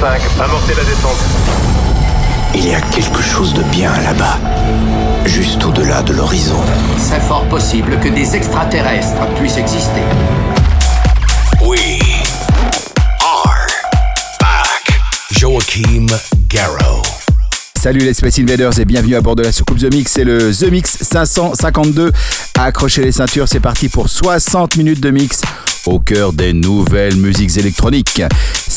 5, amorcez la descente. Il y a quelque chose de bien là-bas, juste au-delà de l'horizon. C'est fort possible que des extraterrestres puissent exister. We are back. Joachim Garrow. Salut les Space Invaders et bienvenue à bord de la soucoupe The Mix. C'est le The Mix 552. Accrochez les ceintures, c'est parti pour 60 minutes de mix au cœur des nouvelles musiques électroniques.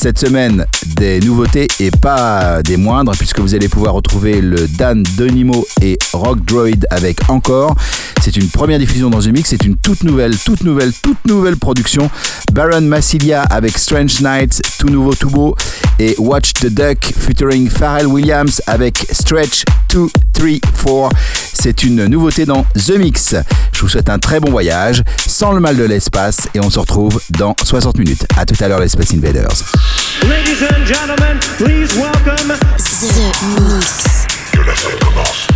Cette semaine, des nouveautés et pas des moindres, puisque vous allez pouvoir retrouver le Dan Denimo et Rock Droid avec Encore. C'est une première diffusion dans The Mix, c'est une toute nouvelle, toute nouvelle, toute nouvelle production. Baron Massilia avec Strange Nights, tout nouveau, tout beau. Et Watch the Duck featuring Pharrell Williams avec Stretch 2, 3, 4. C'est une nouveauté dans The Mix. Je vous souhaite un très bon voyage, sans le mal de l'espace, et on se retrouve dans 60 minutes. A tout à l'heure les Space Invaders. Ladies and gentlemen, please welcome The Mix. Que la fête commence.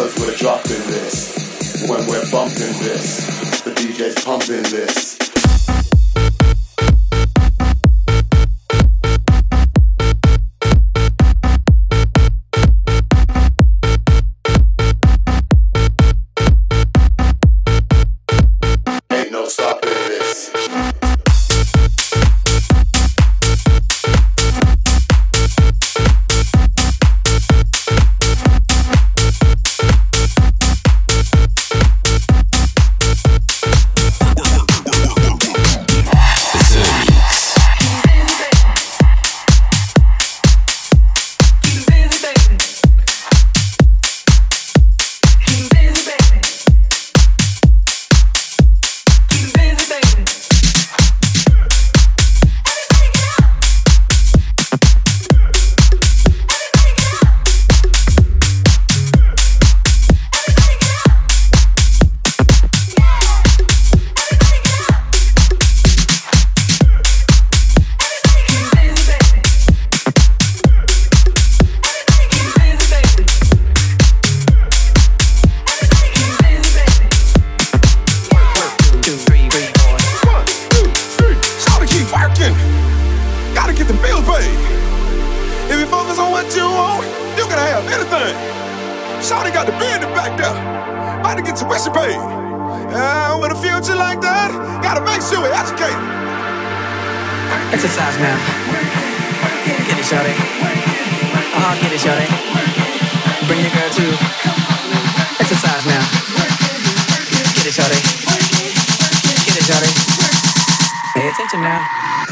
Cause we're dropping this. When we're bumping this. The DJ's pumping this.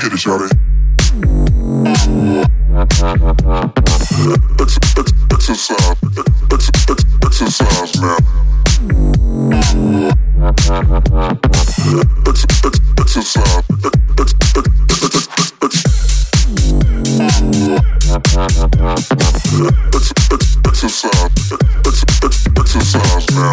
Get it, shout it. Ex- ex- exercise, ex- ex- exercise now. Ex- ex- exercise, ex- ex- ex- ex- ex- ex- exercise, ex- ex- exercise now.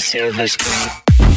Silver screen.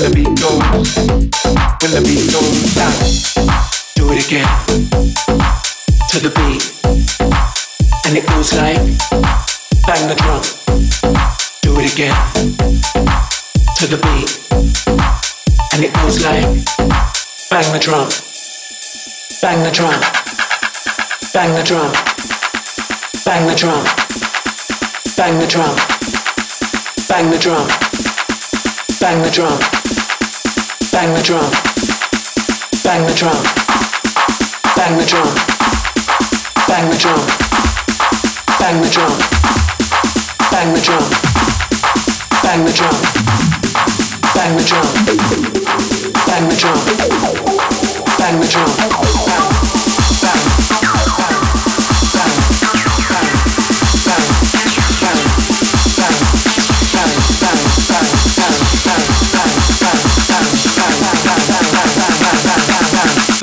The beat goes, when the beat goes out, do it again to the beat, and it goes like bang the drum, do it again to the beat, and it goes like bang the drum. Bang the drum. Bang the drum. Bang the drum. Bang the drum. Bang the drum. Bang the drum. Bang the drum. Bang the drum. Bang the drum. Bang the drum. Bang the drum. Bang the drum. Bang the drum. Bang the drum. Bang the drum. Bang the drum. Bang. the drum. Bang.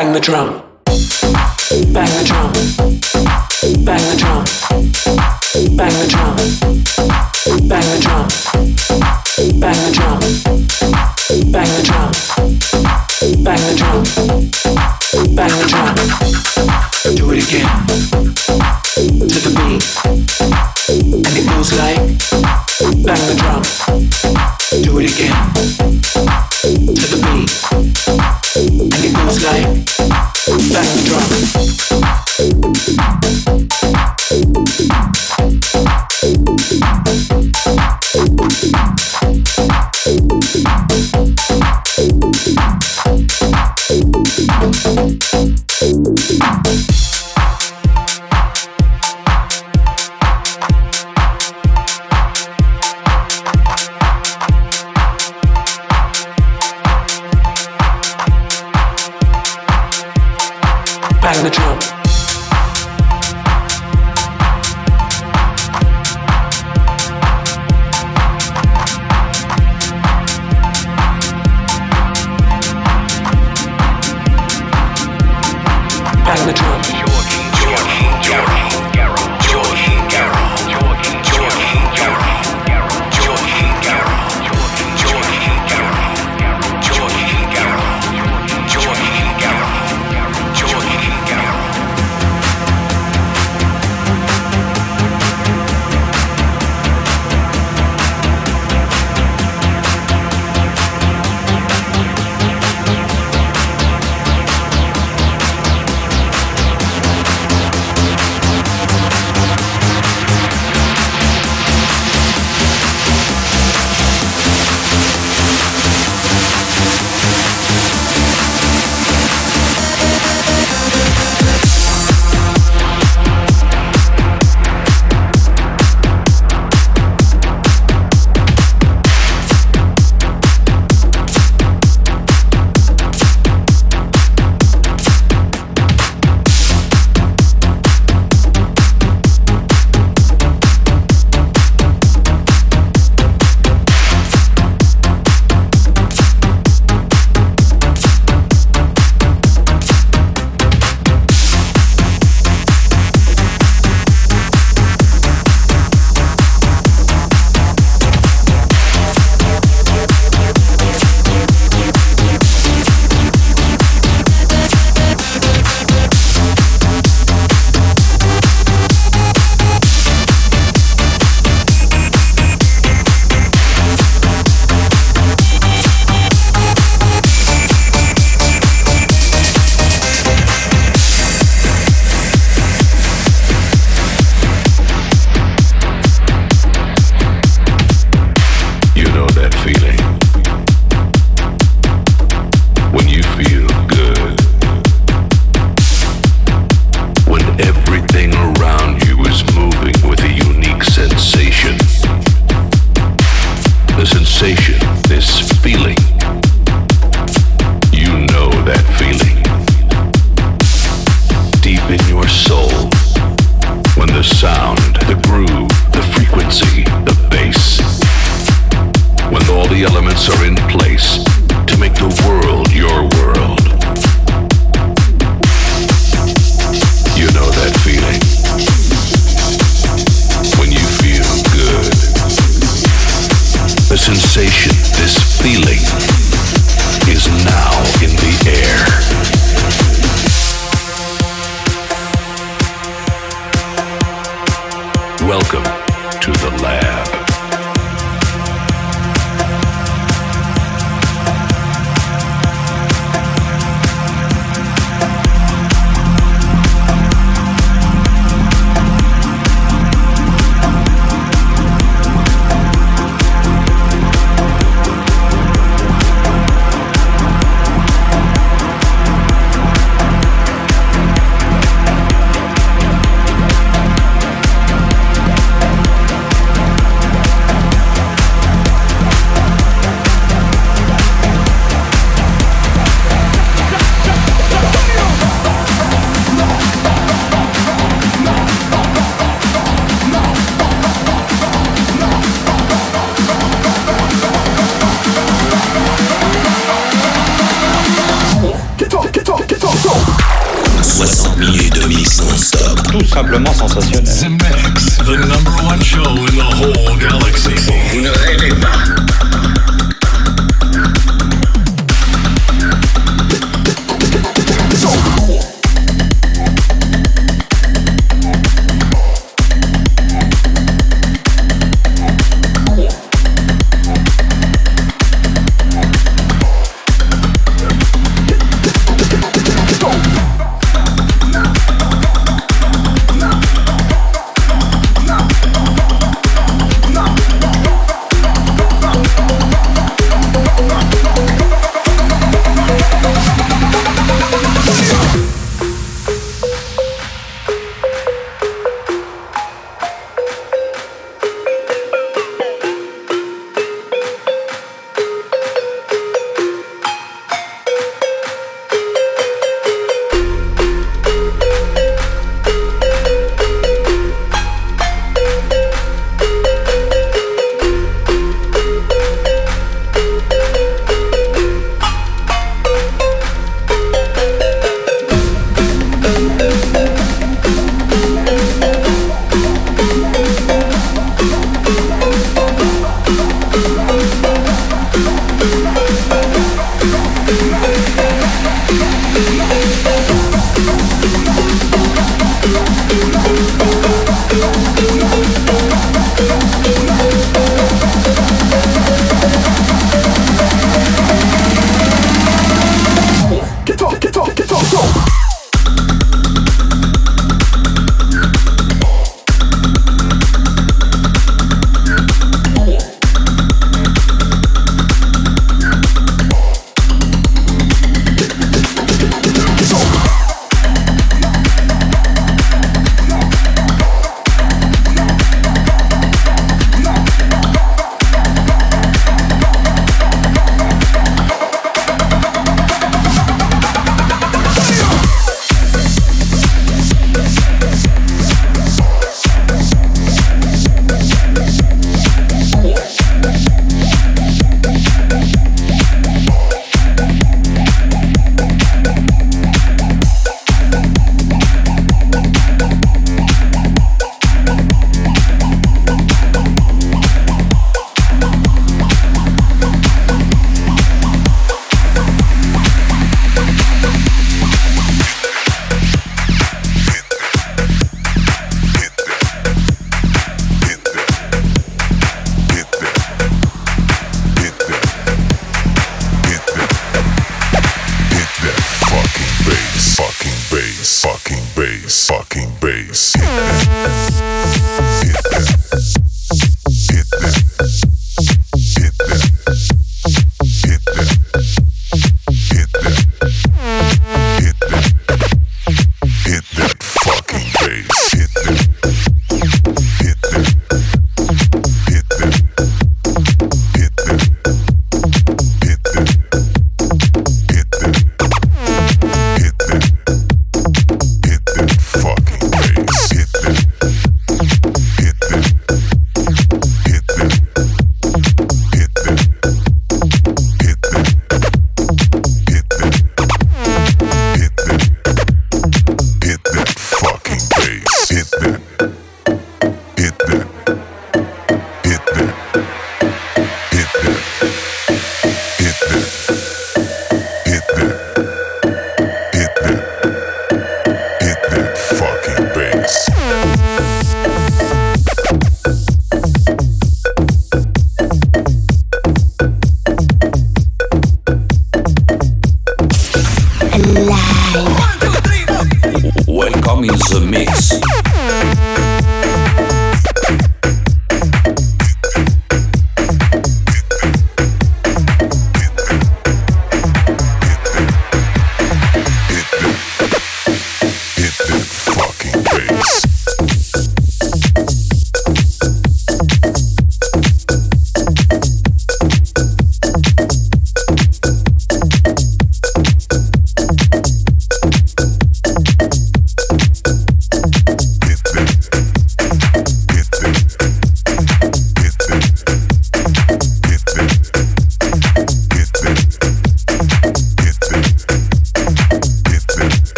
Bang. The drum. Bang the drum. Bang the drum. Bang the drum. Bang the drum. Bang the drum. Bang the drum. Bang the drum. Bang the drum.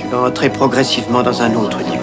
Tu vas entrer progressivement dans un autre niveau.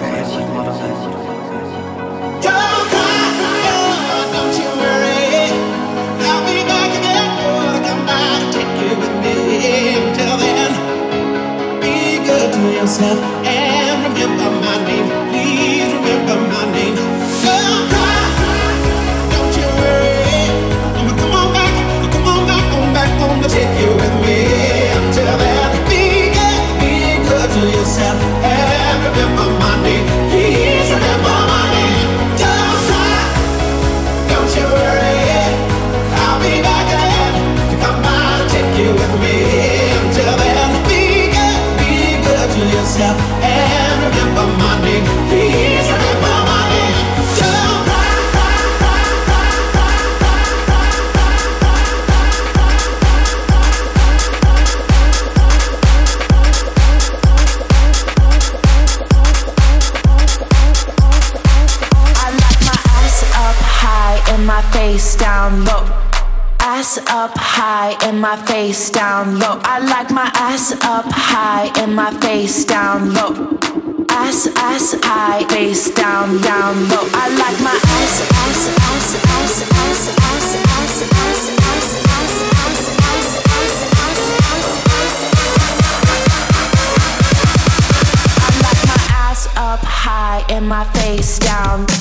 Face down low. I like my ass up high and my face down low. Ass, ass high, face down, down low. I like my ass, ass, ass, ass, ass, ass, ass, ass, ass, ass, ass, ass, I like my ass up high and my face down. I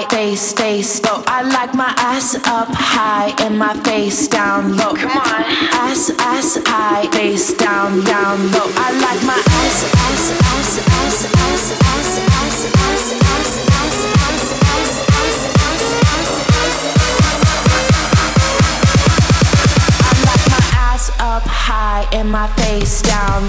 high, face, face low. I like my ass up high and my face down low. Come on. Ass, ass high, face down, down low. I like my ass, ass, ass, ass, ass, ass, ass, ass, ass, ass, ass, ass, ass, I like my ass up high and my face down.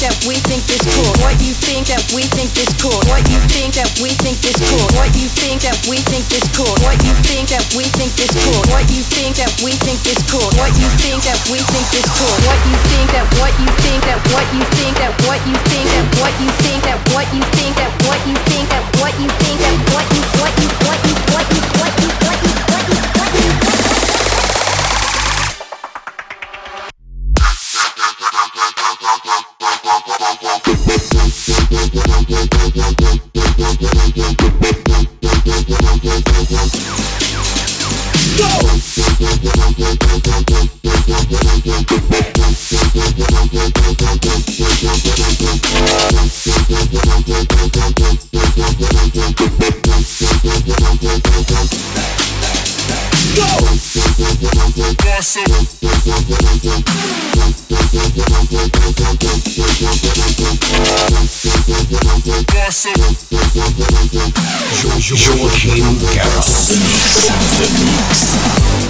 that we think is cool. What you think that we think is cool. What you think that we think is cool. What you think that we think is cool. What you think that we think is cool. What you think that we think is cool. What you think that what you think that what you think that what you think that what you think that what you think that what you think that what you think that what you what you what you what you what you what you what you what you Go! Awesome. The Mix. The Mix.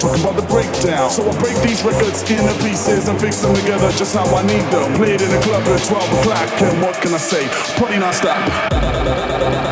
always about the breakdown. So I break these records into pieces and fix them together just how I need them. Play it in a club at 12 o'clock, and what can I say? Party non-stop.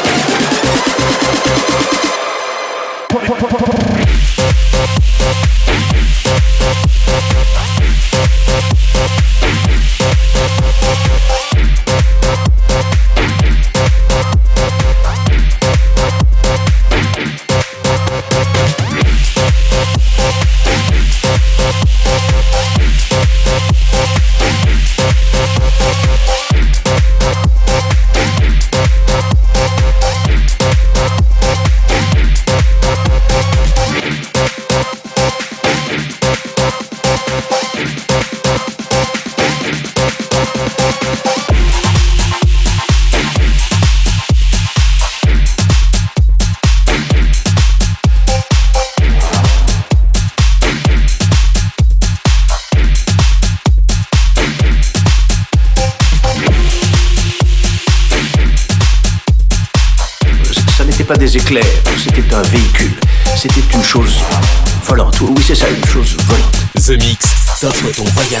The ton voyage.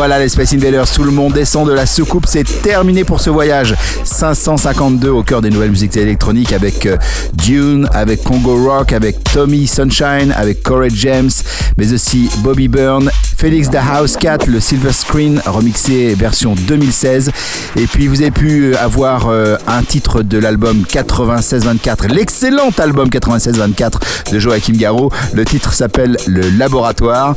Voilà les Space Invaders, tout le monde descend de la soucoupe, c'est terminé pour ce voyage. 552 au cœur des nouvelles musiques électroniques avec euh, Dune, avec Congo Rock, avec Tommy Sunshine, avec Corey James, mais aussi Bobby Byrne, Felix the House Cat, le Silver Screen remixé version 2016. Et puis vous avez pu avoir euh, un titre de l'album 9624, l'excellent album 9624 de Joachim Garraud. Le titre s'appelle Le Laboratoire.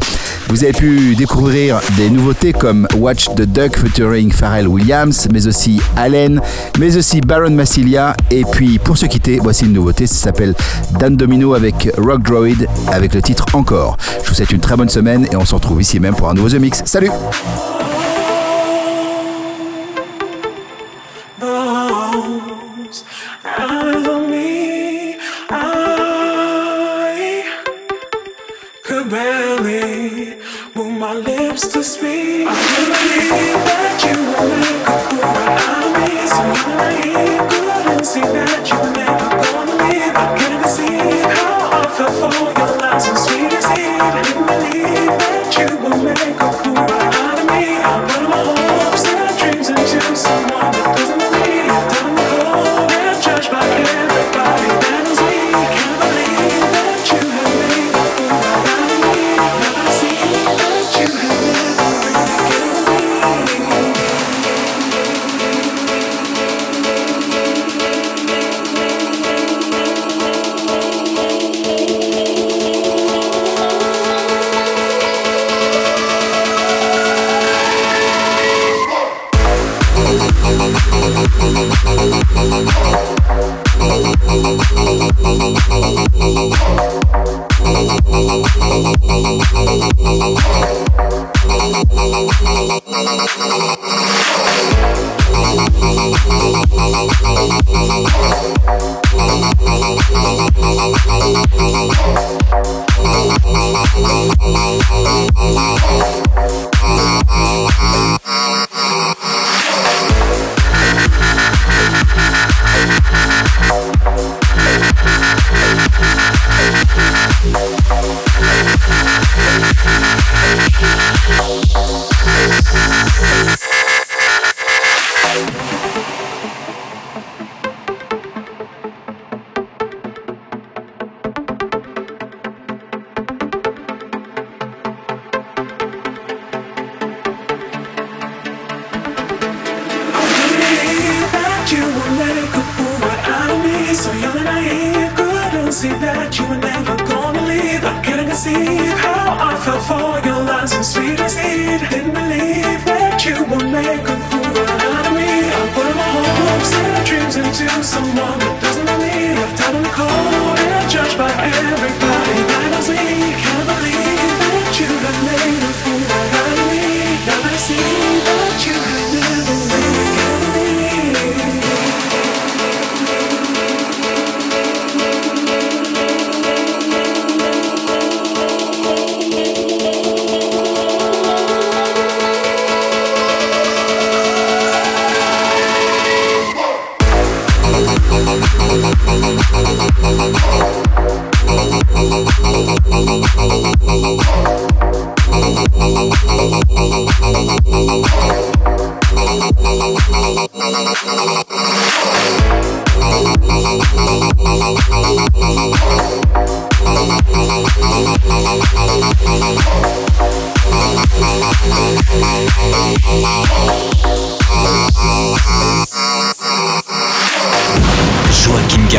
Vous avez pu découvrir des nouveautés comme Watch the Duck featuring Pharrell Williams, mais aussi Allen, mais aussi Baron Massilia. Et puis pour se quitter, voici une nouveauté, ça s'appelle Dan Domino avec Rock Droid avec le titre Encore. Je vous souhaite une très bonne semaine et on se retrouve ici même pour un nouveau The Mix. Salut fell for your lies and sweet deceit. Didn't believe that you would make a fool out of me. I put my hopes and dreams into someone